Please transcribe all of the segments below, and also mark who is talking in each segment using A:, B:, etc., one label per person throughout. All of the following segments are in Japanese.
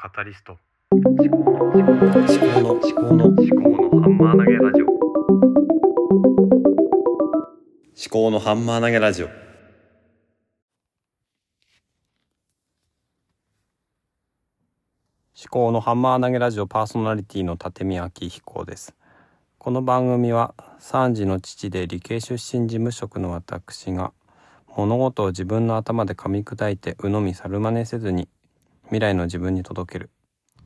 A: カタリスト。思考の思考の思考の思考のハンマー投げラジオ。思
B: 考のハンマー投げラジオ。思考のハンマー投げラジオパーソナリティの立見明彦です。この番組は3児の父で理系出身事務職の私が物事を自分の頭で噛み砕いて鵜呑み猿真似せずに未来の自分に届ける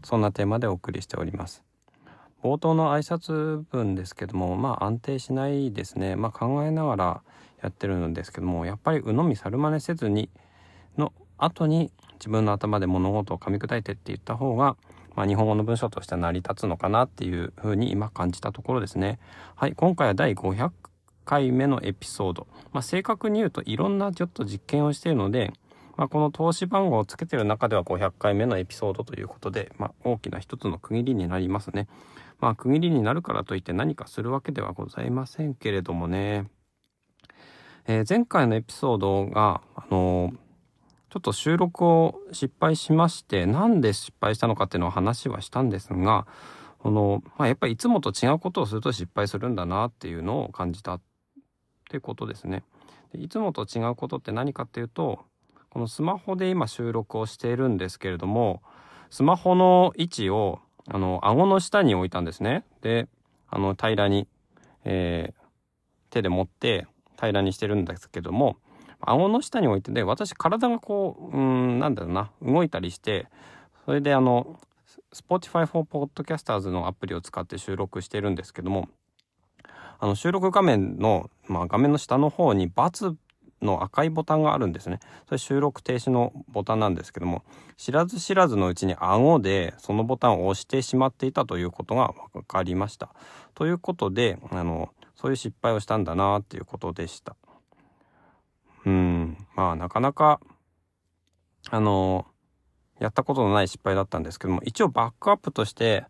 B: そんなテーマでお送りしております冒頭の挨拶文ですけどもまあ安定しないですねまあ考えながらやってるんですけどもやっぱり鵜呑み猿真似せずにの後に自分の頭で物事を噛み砕いてって言った方がまあ、日本語の文章としては成り立つのかなっていうふうに今感じたところですね。はい、今回は第500回目のエピソード。まあ、正確に言うといろんなちょっと実験をしているので、まあ、この投資番号をつけてる中では500回目のエピソードということで、まあ、大きな一つの区切りになりますね。まあ、区切りになるからといって何かするわけではございませんけれどもね。えー、前回のエピソードが、あのー、ちょっと収録を失敗しまして、なんで失敗したのかっていうのを話はしたんですが、この、まあ、やっぱりいつもと違うことをすると失敗するんだなっていうのを感じたってことですね。でいつもと違うことって何かっていうと、このスマホで今収録をしているんですけれども、スマホの位置を、あの、顎の下に置いたんですね。で、あの、平らに、えー、手で持って平らにしてるんですけども、顎の下に置いてで、私体がこう、うん、なんだろうな、動いたりして、それであの、Spotify for Podcasters のアプリを使って収録してるんですけども、あの収録画面の、まあ、画面の下の方に×の赤いボタンがあるんですね。それ収録停止のボタンなんですけども、知らず知らずのうちに顎でそのボタンを押してしまっていたということが分かりました。ということで、あの、そういう失敗をしたんだなっていうことでした。うん、まあなかなか、あの、やったことのない失敗だったんですけども、一応バックアップとして、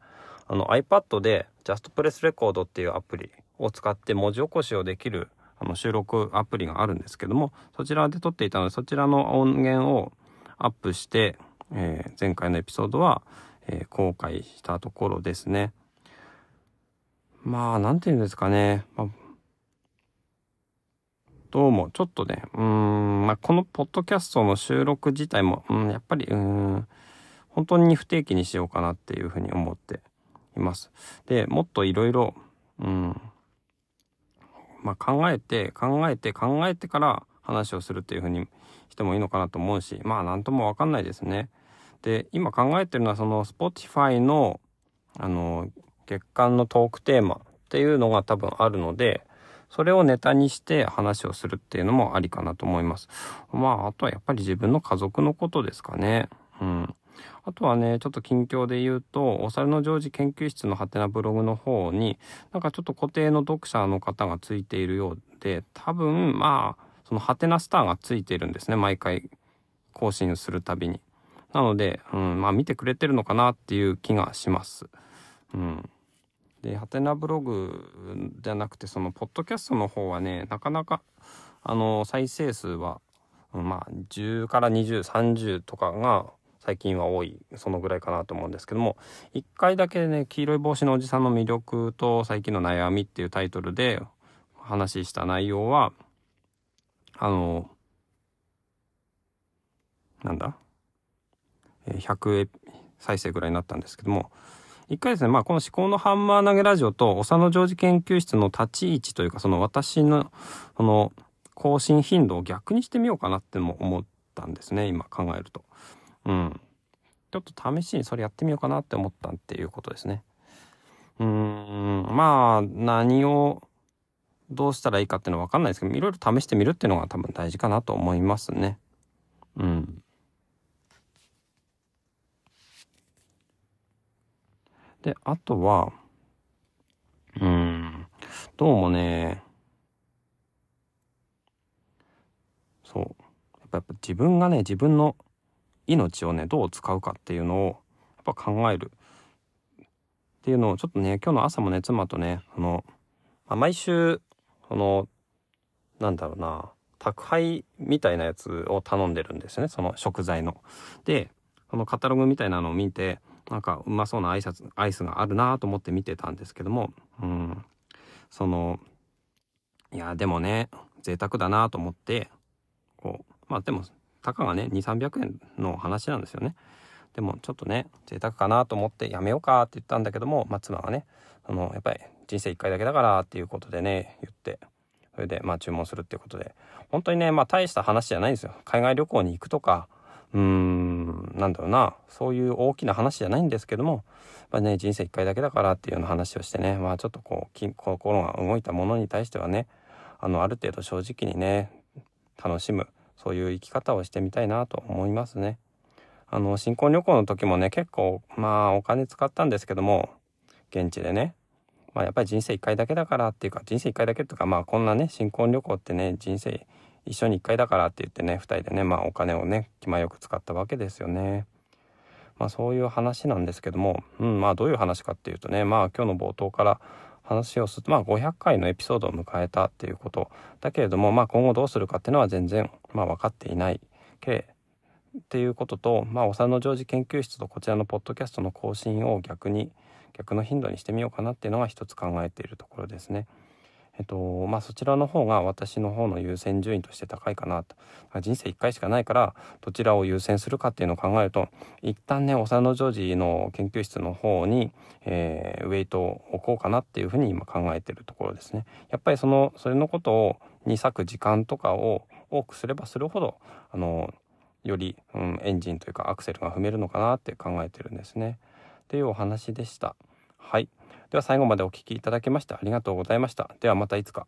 B: あの iPad で JustPress Record っていうアプリを使って文字起こしをできるあの収録アプリがあるんですけども、そちらで撮っていたので、そちらの音源をアップして、えー、前回のエピソードは、えー、公開したところですね。まあ、なんていうんですかね。まあ、どうも、ちょっとね、うん、まあ、このポッドキャストの収録自体も、うん、やっぱり、うん、本当に不定期にしようかなっていうふうに思っています。で、もっといろいろ、うん、まあ、考えて考えて考えてから話をするっていう風にしてもいいのかなと思うしまあ何とも分かんないですね。で今考えてるのはその Spotify のあの月間のトークテーマっていうのが多分あるのでそれをネタにして話をするっていうのもありかなと思います。まああとはやっぱり自分の家族のことですかね。うん。あとはね、ちょっと近況で言うと、お猿のジョージ研究室のハテナブログの方に、なんかちょっと固定の読者の方がついているようで、多分、まあ、そのハテナスターがついているんですね、毎回更新するたびに。なので、うん、まあ見てくれてるのかなっていう気がします。うん。で、ハテナブログじゃなくて、その、ポッドキャストの方はね、なかなか、あの、再生数は、まあ、10から20、30とかが最近は多いそのぐらいかなと思うんですけども一回だけね黄色い帽子のおじさんの魅力と最近の悩みっていうタイトルで話した内容はあのなんだ？100再生ぐらいになったんですけども一回ですね、まあ、この思考のハンマー投げラジオと、おさのジョージ研究室の立ち位置というか、その私の、その、更新頻度を逆にしてみようかなっても思ったんですね、今考えると。うん。ちょっと試しにそれやってみようかなって思ったっていうことですね。うん、まあ、何をどうしたらいいかっていうのはわかんないですけど、いろいろ試してみるっていうのが多分大事かなと思いますね。うん。で、あとは、うん、どうもね、そう。やっぱやっぱ自分がね、自分の命をねどう使うかっていうのをやっぱ考えるっていうのをちょっとね今日の朝もね妻とねあの、まあ、毎週そのなんだろうな宅配みたいなやつを頼んでるんですよねその食材の。でそのカタログみたいなのを見てなんかうまそうな挨拶アイスがあるなと思って見てたんですけども、うん、そのいやでもね贅沢だなと思ってこうまあでもたかがね2300円の話なんですよね。でもちょっとね贅沢かなと思ってやめようかって言ったんだけども、まあ、妻がねそのやっぱり人生1回だけだからっていうことでね言ってそれでまあ注文するっていうことで。本当にねまあ大した話じゃないんですよ。海外旅行に行くとかうーんなんだろうな。そういう大きな話じゃないんですけどもやっぱね人生1回だけだからっていうような話をしてねまあちょっとこう心が動いたものに対してはねあのある程度正直にね楽しむそういう生き方をしてみたいなと思いますね。あの新婚旅行の時もね結構まあお金使ったんですけども現地でねまあやっぱり人生1回だけだからっていうか人生1回だけっていうかまあこんなね新婚旅行ってね人生一緒に1回だからって言ってね2人でねまあお金をね気前よく使ったわけですよね。まあそういう話なんですけども、うん、まあどういう話かっていうとねまあ今日の冒頭から話をするとまあ500回のエピソードを迎えたっていうことだけれどもまあ今後どうするかっていうのは全然まあ分かっていないけっていうこととまあお産の常時研究室とこちらのポッドキャストの更新を逆に逆の頻度にしてみようかなっていうのが一つ考えているところですね。えっとまあ、そちらの方が私の方の優先順位として高いかなとあ人生1回しかないからどちらを優先するかっていうのを考えると一旦ね幼のジョージの研究室の方に、えー、ウェイトを置こうかなっていうふうに今考えてるところですね。やっぱりそのそれのことをに割く時間とかを多くすればするほどあのより、うん、エンジンというかアクセルが踏めるのかなって考えてるんですね。っていうお話でした。はい。では最後までお聴きいただきましてありがとうございました。ではまたいつか。